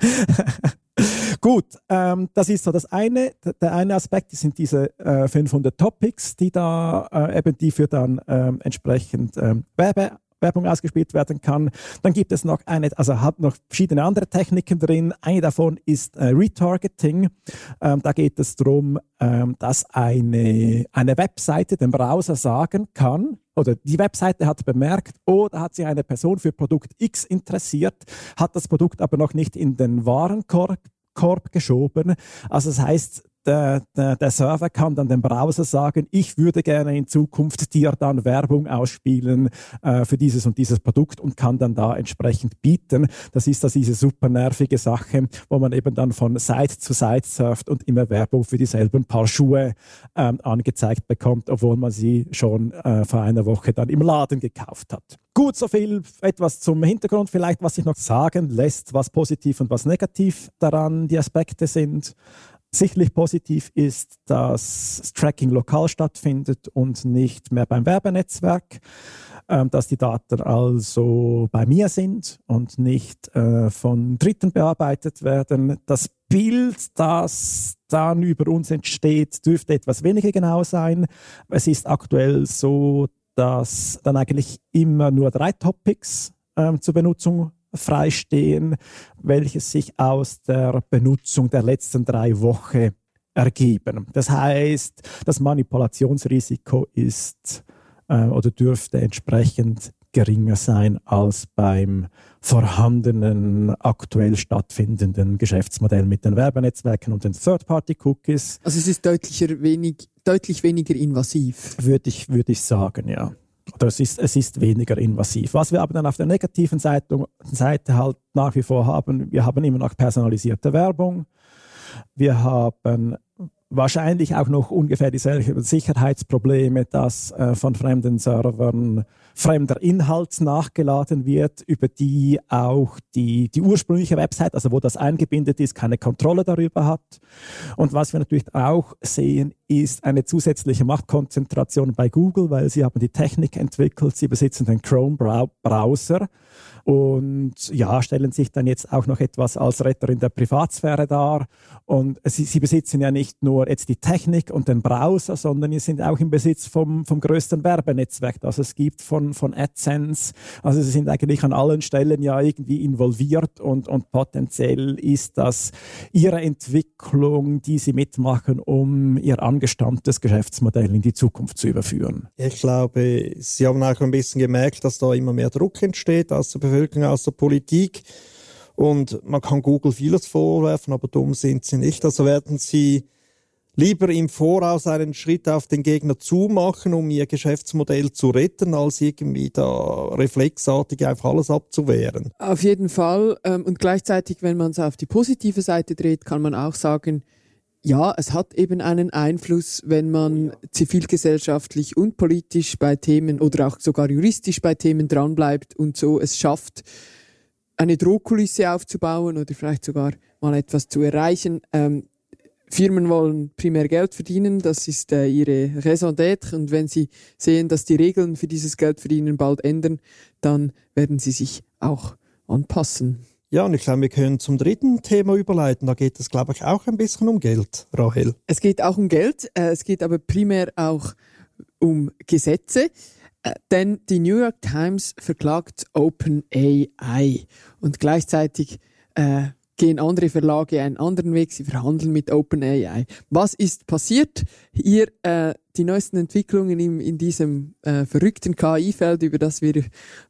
Gut, ähm, das ist so das eine. Der eine Aspekt sind diese äh, 500 Topics, die da äh, eben die für dann ähm, entsprechend ähm, Werbe Werbung ausgespielt werden kann. Dann gibt es noch eine, also hat noch verschiedene andere Techniken drin. Eine davon ist äh, Retargeting. Ähm, da geht es darum, ähm, dass eine, eine Webseite dem Browser sagen kann, oder die Webseite hat bemerkt, oh, da hat sich eine Person für Produkt X interessiert, hat das Produkt aber noch nicht in den Warenkorb Korb geschoben. Also das heißt, der, der, der, Server kann dann dem Browser sagen, ich würde gerne in Zukunft dir dann Werbung ausspielen äh, für dieses und dieses Produkt und kann dann da entsprechend bieten. Das ist das diese super nervige Sache, wo man eben dann von Seite zu Seite surft und immer Werbung für dieselben Paar Schuhe ähm, angezeigt bekommt, obwohl man sie schon äh, vor einer Woche dann im Laden gekauft hat. Gut, so viel etwas zum Hintergrund vielleicht, was sich noch sagen lässt, was positiv und was negativ daran die Aspekte sind. Sicherlich positiv ist, dass das Tracking lokal stattfindet und nicht mehr beim Werbenetzwerk, ähm, dass die Daten also bei mir sind und nicht äh, von Dritten bearbeitet werden. Das Bild, das dann über uns entsteht, dürfte etwas weniger genau sein. Es ist aktuell so, dass dann eigentlich immer nur drei Topics ähm, zur Benutzung freistehen, welches sich aus der Benutzung der letzten drei Wochen ergeben. Das heißt, das Manipulationsrisiko ist äh, oder dürfte entsprechend geringer sein als beim vorhandenen, aktuell stattfindenden Geschäftsmodell mit den Werbenetzwerken und den Third-Party-Cookies. Also es ist deutlicher wenig, deutlich weniger invasiv. Würde ich, würde ich sagen, ja oder es ist, es ist weniger invasiv. Was wir aber dann auf der negativen Seite, Seite halt nach wie vor haben, wir haben immer noch personalisierte Werbung. Wir haben wahrscheinlich auch noch ungefähr dieselben Sicherheitsprobleme, dass äh, von fremden Servern fremder Inhalt nachgeladen wird, über die auch die, die ursprüngliche Website, also wo das eingebindet ist, keine Kontrolle darüber hat. Und was wir natürlich auch sehen, ist eine zusätzliche Machtkonzentration bei Google, weil sie haben die Technik entwickelt, sie besitzen den Chrome-Browser und ja, stellen sich dann jetzt auch noch etwas als Retter in der Privatsphäre dar. Und sie, sie besitzen ja nicht nur jetzt die Technik und den Browser, sondern sie sind auch im Besitz vom, vom größten Werbenetzwerk, das es gibt von, von AdSense. Also sie sind eigentlich an allen Stellen ja irgendwie involviert und, und potenziell ist das ihre Entwicklung, die sie mitmachen, um ihr angestammtes Geschäftsmodell in die Zukunft zu überführen. Ich glaube, Sie haben auch ein bisschen gemerkt, dass da immer mehr Druck entsteht aus der Bevölkerung, aus der Politik. Und man kann Google vieles vorwerfen, aber dumm sind sie nicht. Also werden sie lieber im Voraus einen Schritt auf den Gegner zumachen, um ihr Geschäftsmodell zu retten, als irgendwie da reflexartig einfach alles abzuwehren. Auf jeden Fall. Ähm, und gleichzeitig, wenn man es auf die positive Seite dreht, kann man auch sagen, ja, es hat eben einen Einfluss, wenn man zivilgesellschaftlich und politisch bei Themen oder auch sogar juristisch bei Themen dranbleibt und so es schafft, eine Drohkulisse aufzubauen oder vielleicht sogar mal etwas zu erreichen. Ähm, Firmen wollen primär Geld verdienen, das ist äh, ihre Raison d'être und wenn sie sehen, dass die Regeln für dieses Geldverdienen bald ändern, dann werden sie sich auch anpassen. Ja, und ich glaube, wir können zum dritten Thema überleiten. Da geht es, glaube ich, auch ein bisschen um Geld, Rahel. Es geht auch um Geld, äh, es geht aber primär auch um Gesetze. Äh, denn die New York Times verklagt OpenAI und gleichzeitig äh, gehen andere Verlage einen anderen Weg, sie verhandeln mit OpenAI. Was ist passiert? Hier äh, die neuesten Entwicklungen in, in diesem äh, verrückten KI-Feld, über das wir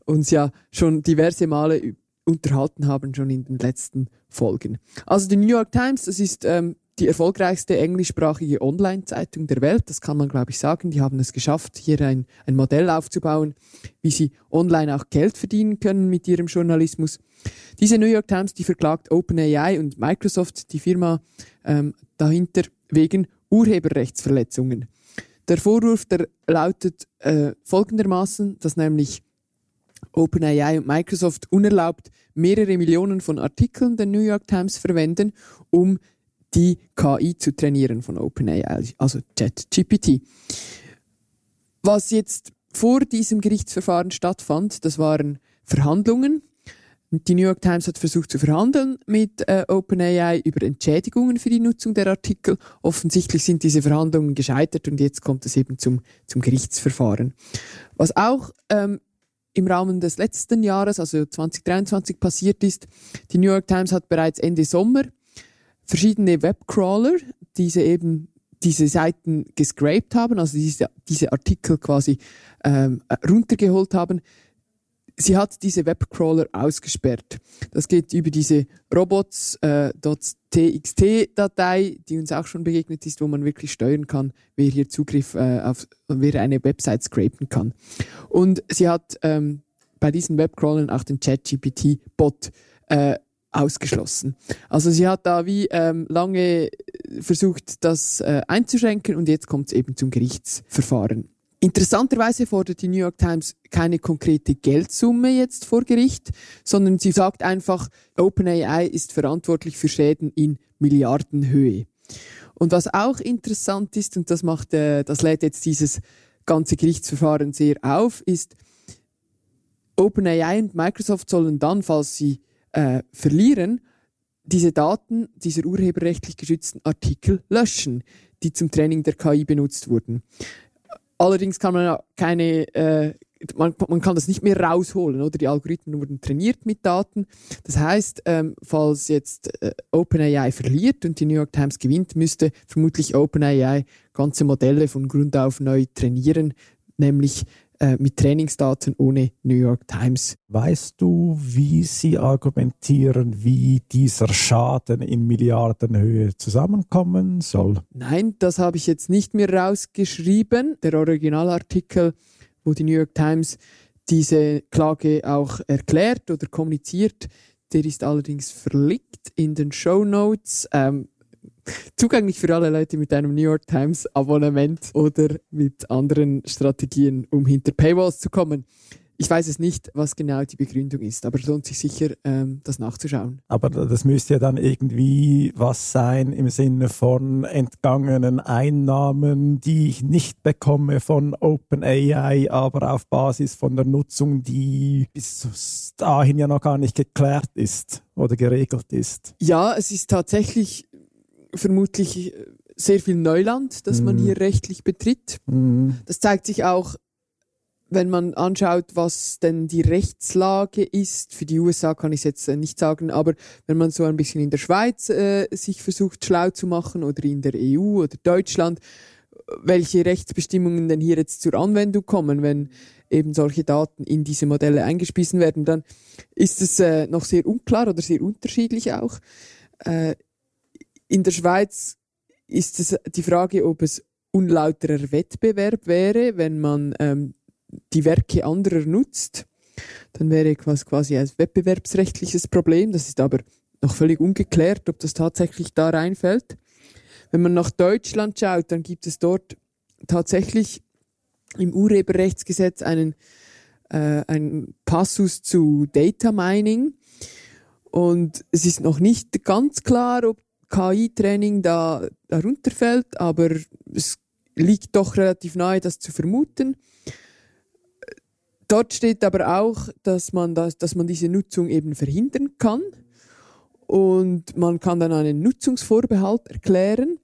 uns ja schon diverse Male unterhalten haben, schon in den letzten Folgen. Also die New York Times, das ist ähm, die erfolgreichste englischsprachige Online-Zeitung der Welt. Das kann man, glaube ich, sagen. Die haben es geschafft, hier ein, ein Modell aufzubauen, wie sie online auch Geld verdienen können mit ihrem Journalismus. Diese New York Times, die verklagt OpenAI und Microsoft, die Firma ähm, dahinter, wegen Urheberrechtsverletzungen. Der Vorwurf, der lautet äh, folgendermaßen, dass nämlich OpenAI und Microsoft unerlaubt mehrere Millionen von Artikeln der New York Times verwenden, um die KI zu trainieren von OpenAI, also ChatGPT. Was jetzt vor diesem Gerichtsverfahren stattfand, das waren Verhandlungen. Die New York Times hat versucht zu verhandeln mit äh, OpenAI über Entschädigungen für die Nutzung der Artikel. Offensichtlich sind diese Verhandlungen gescheitert und jetzt kommt es eben zum, zum Gerichtsverfahren. Was auch ähm, im Rahmen des letzten Jahres, also 2023, passiert ist, die New York Times hat bereits Ende Sommer verschiedene Webcrawler, diese eben diese Seiten gescraped haben, also diese, diese Artikel quasi ähm, runtergeholt haben. Sie hat diese Webcrawler ausgesperrt. Das geht über diese robots.txt-Datei, äh, die uns auch schon begegnet ist, wo man wirklich steuern kann, wer hier Zugriff äh, auf, wer eine Website scrapen kann. Und sie hat ähm, bei diesen Webcrawlern auch den ChatGPT-Bot äh, ausgeschlossen. Also sie hat da wie ähm, lange versucht, das äh, einzuschränken und jetzt kommt es eben zum Gerichtsverfahren. Interessanterweise fordert die New York Times keine konkrete Geldsumme jetzt vor Gericht, sondern sie sagt einfach, OpenAI ist verantwortlich für Schäden in Milliardenhöhe. Und was auch interessant ist, und das macht, äh, das lädt jetzt dieses ganze Gerichtsverfahren sehr auf, ist, OpenAI und Microsoft sollen dann, falls sie äh, verlieren, diese Daten dieser urheberrechtlich geschützten Artikel löschen, die zum Training der KI benutzt wurden. Allerdings kann man keine, äh, man, man kann das nicht mehr rausholen, oder? Die Algorithmen wurden trainiert mit Daten. Das heißt, ähm, falls jetzt äh, OpenAI verliert und die New York Times gewinnt, müsste vermutlich OpenAI ganze Modelle von Grund auf neu trainieren, nämlich äh, mit Trainingsdaten ohne New York Times. Weißt du, wie Sie argumentieren, wie dieser Schaden in Milliardenhöhe zusammenkommen soll? Nein, das habe ich jetzt nicht mehr rausgeschrieben. Der Originalartikel, wo die New York Times diese Klage auch erklärt oder kommuniziert, der ist allerdings verlinkt in den Show Notes. Ähm, zugänglich für alle Leute mit einem New York Times Abonnement oder mit anderen Strategien, um hinter Paywalls zu kommen. Ich weiß es nicht, was genau die Begründung ist, aber es lohnt sich sicher, ähm, das nachzuschauen. Aber das müsste ja dann irgendwie was sein im Sinne von entgangenen Einnahmen, die ich nicht bekomme von OpenAI, aber auf Basis von der Nutzung, die bis dahin ja noch gar nicht geklärt ist oder geregelt ist. Ja, es ist tatsächlich vermutlich äh, sehr viel Neuland, das mm. man mhm. hier rechtlich betritt. Mm. Das zeigt sich auch, wenn man anschaut, was denn die Rechtslage ist. Für die USA kann ich es jetzt äh, nicht sagen, aber wenn man so ein bisschen in der Schweiz äh, sich versucht schlau zu machen oder in der EU oder Deutschland, welche Rechtsbestimmungen denn hier jetzt zur Anwendung kommen, wenn eben solche Daten in diese Modelle eingespiesen werden, dann ist es äh, noch sehr unklar oder sehr unterschiedlich auch. Äh, in der Schweiz ist es die Frage, ob es unlauterer Wettbewerb wäre, wenn man ähm, die Werke anderer nutzt. Dann wäre es quasi ein wettbewerbsrechtliches Problem. Das ist aber noch völlig ungeklärt, ob das tatsächlich da reinfällt. Wenn man nach Deutschland schaut, dann gibt es dort tatsächlich im Urheberrechtsgesetz einen, äh, einen Passus zu Data Mining. Und es ist noch nicht ganz klar, ob KI-Training da darunter fällt, aber es liegt doch relativ nahe, das zu vermuten. Dort steht aber auch, dass man, das, dass man diese Nutzung eben verhindern kann und man kann dann einen Nutzungsvorbehalt erklären.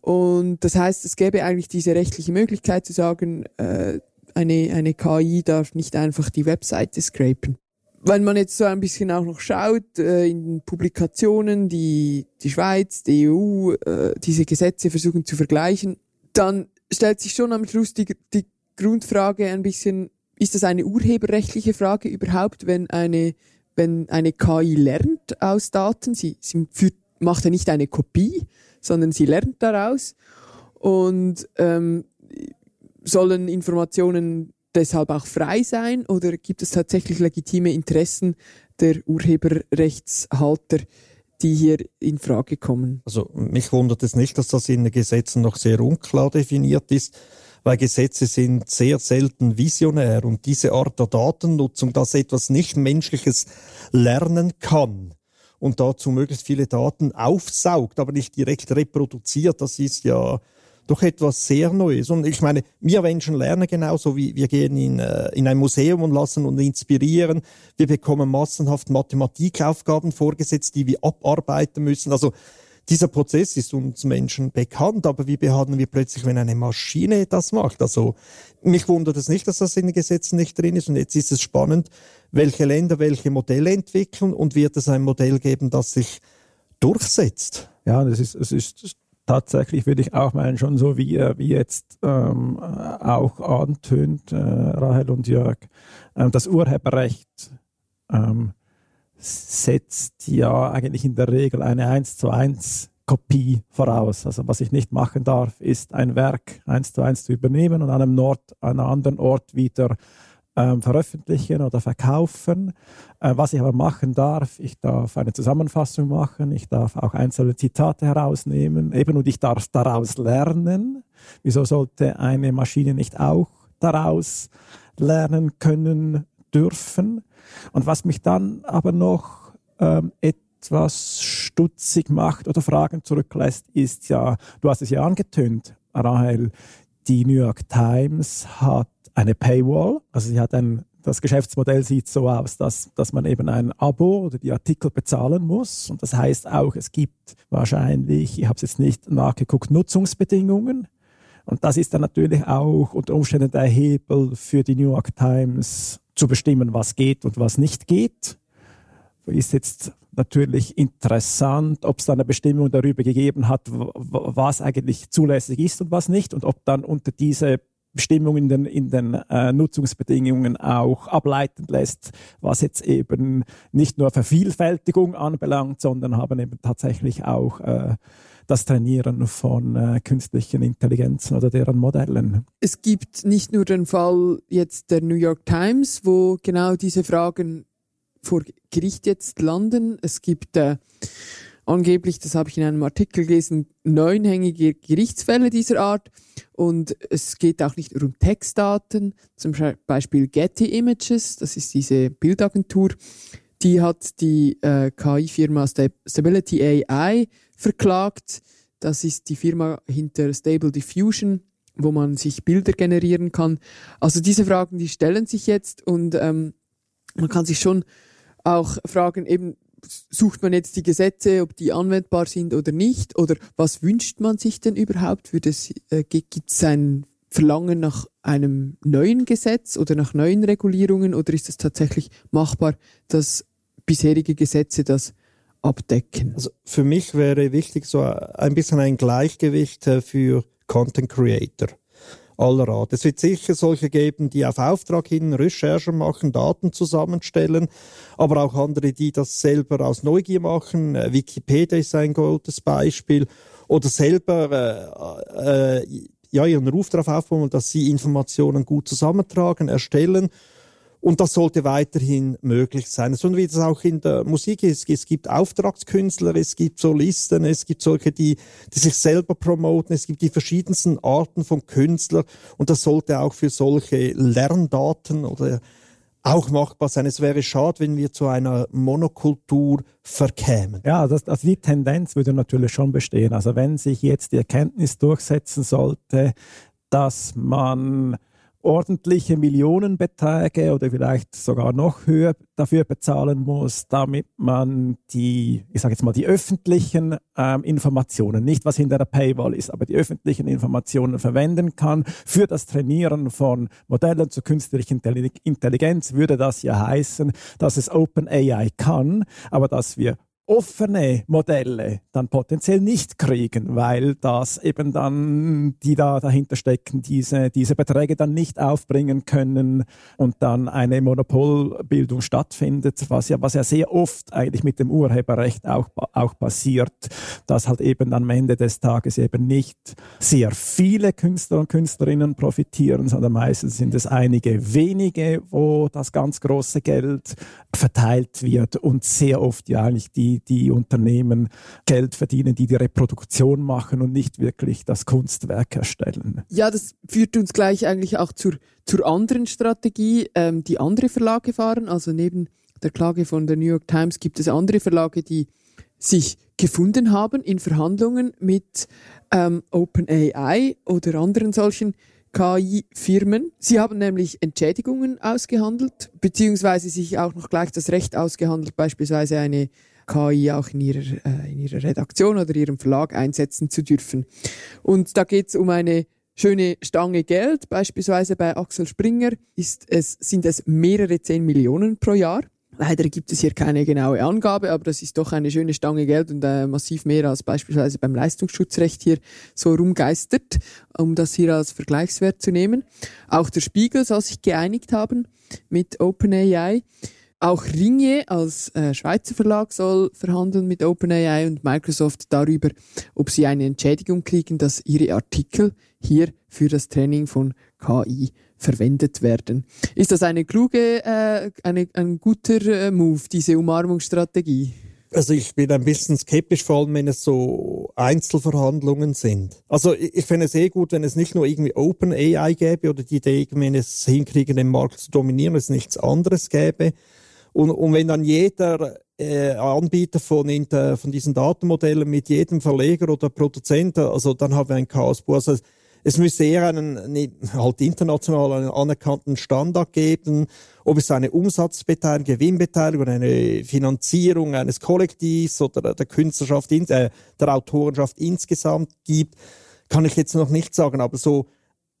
Und das heißt, es gäbe eigentlich diese rechtliche Möglichkeit zu sagen, äh, eine, eine KI darf nicht einfach die Webseite scrapen. Wenn man jetzt so ein bisschen auch noch schaut äh, in Publikationen, die die Schweiz, die EU, äh, diese Gesetze versuchen zu vergleichen, dann stellt sich schon am Schluss die, die Grundfrage ein bisschen, ist das eine urheberrechtliche Frage überhaupt, wenn eine, wenn eine KI lernt aus Daten? Sie, sie führt, macht ja nicht eine Kopie, sondern sie lernt daraus. Und ähm, sollen Informationen deshalb auch frei sein oder gibt es tatsächlich legitime Interessen der Urheberrechtshalter, die hier in Frage kommen? Also mich wundert es nicht, dass das in den Gesetzen noch sehr unklar definiert ist, weil Gesetze sind sehr selten visionär und diese Art der Datennutzung, dass etwas nicht menschliches lernen kann und dazu möglichst viele Daten aufsaugt, aber nicht direkt reproduziert, das ist ja doch etwas sehr Neues. Und ich meine, wir Menschen lernen genauso wie wir gehen in, äh, in ein Museum und lassen uns inspirieren. Wir bekommen massenhaft Mathematikaufgaben vorgesetzt, die wir abarbeiten müssen. Also dieser Prozess ist uns Menschen bekannt, aber wie behandeln wir plötzlich, wenn eine Maschine das macht? Also mich wundert es nicht, dass das in den Gesetzen nicht drin ist. Und jetzt ist es spannend, welche Länder welche Modelle entwickeln und wird es ein Modell geben, das sich durchsetzt? Ja, es ist, es ist tatsächlich würde ich auch meinen, schon so wie, wie jetzt ähm, auch antönt, äh, Rahel und Jörg, ähm, das Urheberrecht ähm, setzt ja eigentlich in der Regel eine 1 zu 1 Kopie voraus. Also was ich nicht machen darf, ist ein Werk eins zu eins zu übernehmen und an einem, Ort, an einem anderen Ort wieder ähm, veröffentlichen oder verkaufen. Äh, was ich aber machen darf, ich darf eine Zusammenfassung machen, ich darf auch einzelne Zitate herausnehmen, eben und ich darf daraus lernen. Wieso sollte eine Maschine nicht auch daraus lernen können dürfen? Und was mich dann aber noch ähm, etwas stutzig macht oder Fragen zurücklässt, ist ja, du hast es ja angetönt, Rahel, die New York Times hat eine Paywall. Also sie hat ein, das Geschäftsmodell sieht so aus, dass, dass man eben ein Abo oder die Artikel bezahlen muss. Und das heißt auch, es gibt wahrscheinlich, ich habe es jetzt nicht nachgeguckt, Nutzungsbedingungen. Und das ist dann natürlich auch unter Umständen der Hebel für die New York Times zu bestimmen, was geht und was nicht geht. Ist jetzt natürlich interessant, ob es da eine Bestimmung darüber gegeben hat, was eigentlich zulässig ist und was nicht und ob dann unter diese Bestimmungen in den, in den äh, Nutzungsbedingungen auch ableiten lässt, was jetzt eben nicht nur Vervielfältigung anbelangt, sondern haben eben tatsächlich auch äh, das Trainieren von äh, künstlichen Intelligenzen oder deren Modellen. Es gibt nicht nur den Fall jetzt der New York Times, wo genau diese Fragen vor Gericht jetzt landen. Es gibt äh, angeblich, das habe ich in einem Artikel gelesen, neunhängige Gerichtsfälle dieser Art. Und es geht auch nicht nur um Textdaten, zum Beispiel Getty Images, das ist diese Bildagentur, die hat die äh, KI-Firma Stability AI verklagt. Das ist die Firma hinter Stable Diffusion, wo man sich Bilder generieren kann. Also diese Fragen, die stellen sich jetzt und ähm, man kann sich schon auch fragen, eben sucht man jetzt die Gesetze, ob die anwendbar sind oder nicht? Oder was wünscht man sich denn überhaupt? Für das, äh, Gibt es ein Verlangen nach einem neuen Gesetz oder nach neuen Regulierungen? Oder ist es tatsächlich machbar, dass bisherige Gesetze das abdecken? Also für mich wäre wichtig so ein bisschen ein Gleichgewicht äh, für Content Creator aller Art. Es wird sicher solche geben, die auf Auftrag hin Recherchen machen, Daten zusammenstellen, aber auch andere, die das selber aus Neugier machen. Äh, Wikipedia ist ein gutes Beispiel. Oder selber äh, äh, ja, ihren Ruf darauf aufbauen, dass sie Informationen gut zusammentragen, erstellen und das sollte weiterhin möglich sein. So wie das auch in der Musik ist. Es gibt Auftragskünstler, es gibt Solisten, es gibt solche, die, die sich selber promoten, es gibt die verschiedensten Arten von Künstlern und das sollte auch für solche Lerndaten oder auch machbar sein. Es wäre schade, wenn wir zu einer Monokultur verkämen. Ja, das, also die Tendenz würde natürlich schon bestehen. Also wenn sich jetzt die Erkenntnis durchsetzen sollte, dass man ordentliche Millionenbeträge oder vielleicht sogar noch höher dafür bezahlen muss, damit man die, ich sage jetzt mal, die öffentlichen ähm, Informationen, nicht was hinter der Paywall ist, aber die öffentlichen Informationen verwenden kann. Für das Trainieren von Modellen zur künstlichen Intelligenz würde das ja heißen, dass es OpenAI kann, aber dass wir offene Modelle dann potenziell nicht kriegen, weil das eben dann, die da dahinter stecken, diese, diese Beträge dann nicht aufbringen können und dann eine Monopolbildung stattfindet, was ja, was ja sehr oft eigentlich mit dem Urheberrecht auch, auch passiert, dass halt eben am Ende des Tages eben nicht sehr viele Künstler und Künstlerinnen profitieren, sondern meistens sind es einige wenige, wo das ganz große Geld verteilt wird und sehr oft ja eigentlich die die, Unternehmen Geld verdienen, die die Reproduktion machen und nicht wirklich das Kunstwerk erstellen. Ja, das führt uns gleich eigentlich auch zur, zur anderen Strategie, ähm, die andere Verlage fahren. Also neben der Klage von der New York Times gibt es andere Verlage, die sich gefunden haben in Verhandlungen mit ähm, OpenAI oder anderen solchen KI-Firmen. Sie haben nämlich Entschädigungen ausgehandelt, beziehungsweise sich auch noch gleich das Recht ausgehandelt, beispielsweise eine KI auch in ihrer, äh, in ihrer Redaktion oder ihrem Verlag einsetzen zu dürfen. Und da geht es um eine schöne Stange Geld. Beispielsweise bei Axel Springer ist es, sind es mehrere 10 Millionen pro Jahr. Leider gibt es hier keine genaue Angabe, aber das ist doch eine schöne Stange Geld und äh, massiv mehr als beispielsweise beim Leistungsschutzrecht hier so rumgeistert, um das hier als Vergleichswert zu nehmen. Auch der Spiegel soll sich geeinigt haben mit OpenAI. Auch Ringe als äh, Schweizer Verlag soll verhandeln mit OpenAI und Microsoft darüber, ob sie eine Entschädigung kriegen, dass ihre Artikel hier für das Training von KI verwendet werden. Ist das eine kluge, äh, eine, ein guter äh, Move, diese Umarmungsstrategie? Also ich bin ein bisschen skeptisch, vor allem wenn es so Einzelverhandlungen sind. Also ich, ich finde es eh gut, wenn es nicht nur irgendwie Open AI gäbe oder die Idee, wenn es hinkriegen, den Markt zu dominieren, es nichts anderes gäbe, und, und wenn dann jeder äh, Anbieter von, inter, von diesen Datenmodellen mit jedem Verleger oder Produzenten, also dann haben wir ein Chaos. Also es müsste eher einen ne, halt international einen anerkannten Standard geben, ob es eine Umsatzbeteiligung, Gewinnbeteiligung, eine Finanzierung eines Kollektivs oder der Künstlerschaft, äh, der Autorenschaft insgesamt gibt, kann ich jetzt noch nicht sagen. Aber so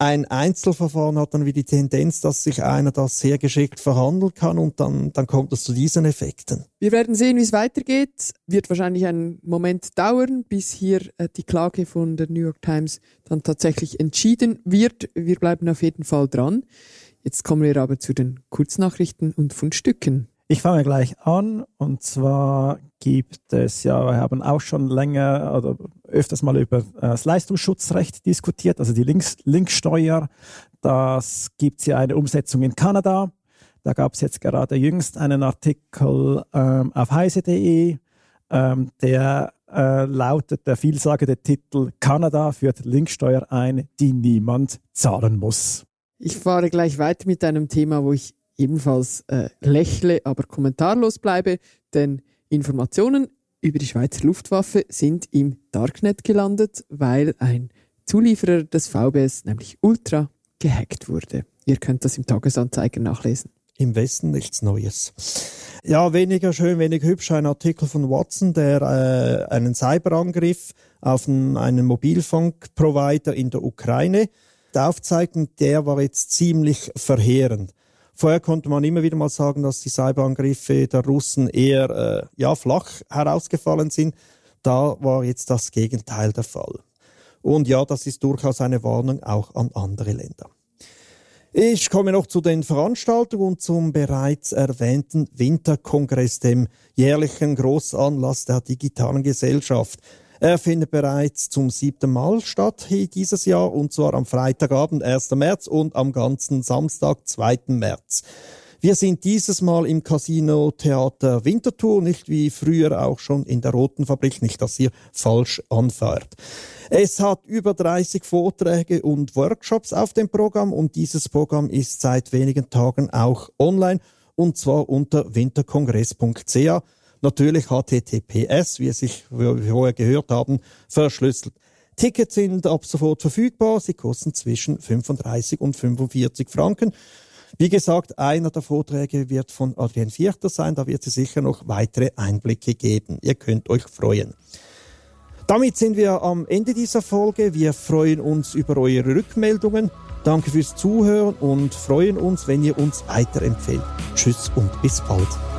ein Einzelverfahren hat dann wie die Tendenz, dass sich einer das sehr geschickt verhandeln kann und dann, dann kommt es zu diesen Effekten. Wir werden sehen, wie es weitergeht. Wird wahrscheinlich einen Moment dauern, bis hier äh, die Klage von der New York Times dann tatsächlich entschieden wird. Wir bleiben auf jeden Fall dran. Jetzt kommen wir aber zu den Kurznachrichten und Fundstücken. Ich fange gleich an und zwar gibt es ja, wir haben auch schon länger oder öfters mal über äh, das Leistungsschutzrecht diskutiert, also die Links, Linksteuer. Das gibt es ja eine Umsetzung in Kanada. Da gab es jetzt gerade jüngst einen Artikel ähm, auf heise.de, ähm, der äh, lautet der vielsagende Titel Kanada führt Linksteuer ein, die niemand zahlen muss. Ich fahre gleich weiter mit einem Thema, wo ich ebenfalls äh, lächle, aber kommentarlos bleibe, denn Informationen über die Schweizer Luftwaffe sind im Darknet gelandet, weil ein Zulieferer des VBS, nämlich Ultra, gehackt wurde. Ihr könnt das im Tagesanzeiger nachlesen. Im Westen nichts Neues. Ja, weniger schön, weniger hübsch. Ein Artikel von Watson, der äh, einen Cyberangriff auf einen, einen Mobilfunkprovider in der Ukraine aufzeigt und der war jetzt ziemlich verheerend. Vorher konnte man immer wieder mal sagen, dass die Cyberangriffe der Russen eher äh, ja, flach herausgefallen sind. Da war jetzt das Gegenteil der Fall. Und ja, das ist durchaus eine Warnung auch an andere Länder. Ich komme noch zu den Veranstaltungen und zum bereits erwähnten Winterkongress, dem jährlichen Großanlass der digitalen Gesellschaft. Er findet bereits zum siebten Mal statt dieses Jahr und zwar am Freitagabend, 1. März und am ganzen Samstag, 2. März. Wir sind dieses Mal im Casino Theater Winterthur, nicht wie früher auch schon in der Roten Fabrik, nicht, dass ihr falsch anfahrt. Es hat über 30 Vorträge und Workshops auf dem Programm und dieses Programm ist seit wenigen Tagen auch online und zwar unter winterkongress.ch natürlich HTTPS, wie wir vorher gehört haben, verschlüsselt. Tickets sind ab sofort verfügbar. Sie kosten zwischen 35 und 45 Franken. Wie gesagt, einer der Vorträge wird von Adrian Vierter sein. Da wird es sicher noch weitere Einblicke geben. Ihr könnt euch freuen. Damit sind wir am Ende dieser Folge. Wir freuen uns über eure Rückmeldungen. Danke fürs Zuhören und freuen uns, wenn ihr uns weiterempfehlt. Tschüss und bis bald.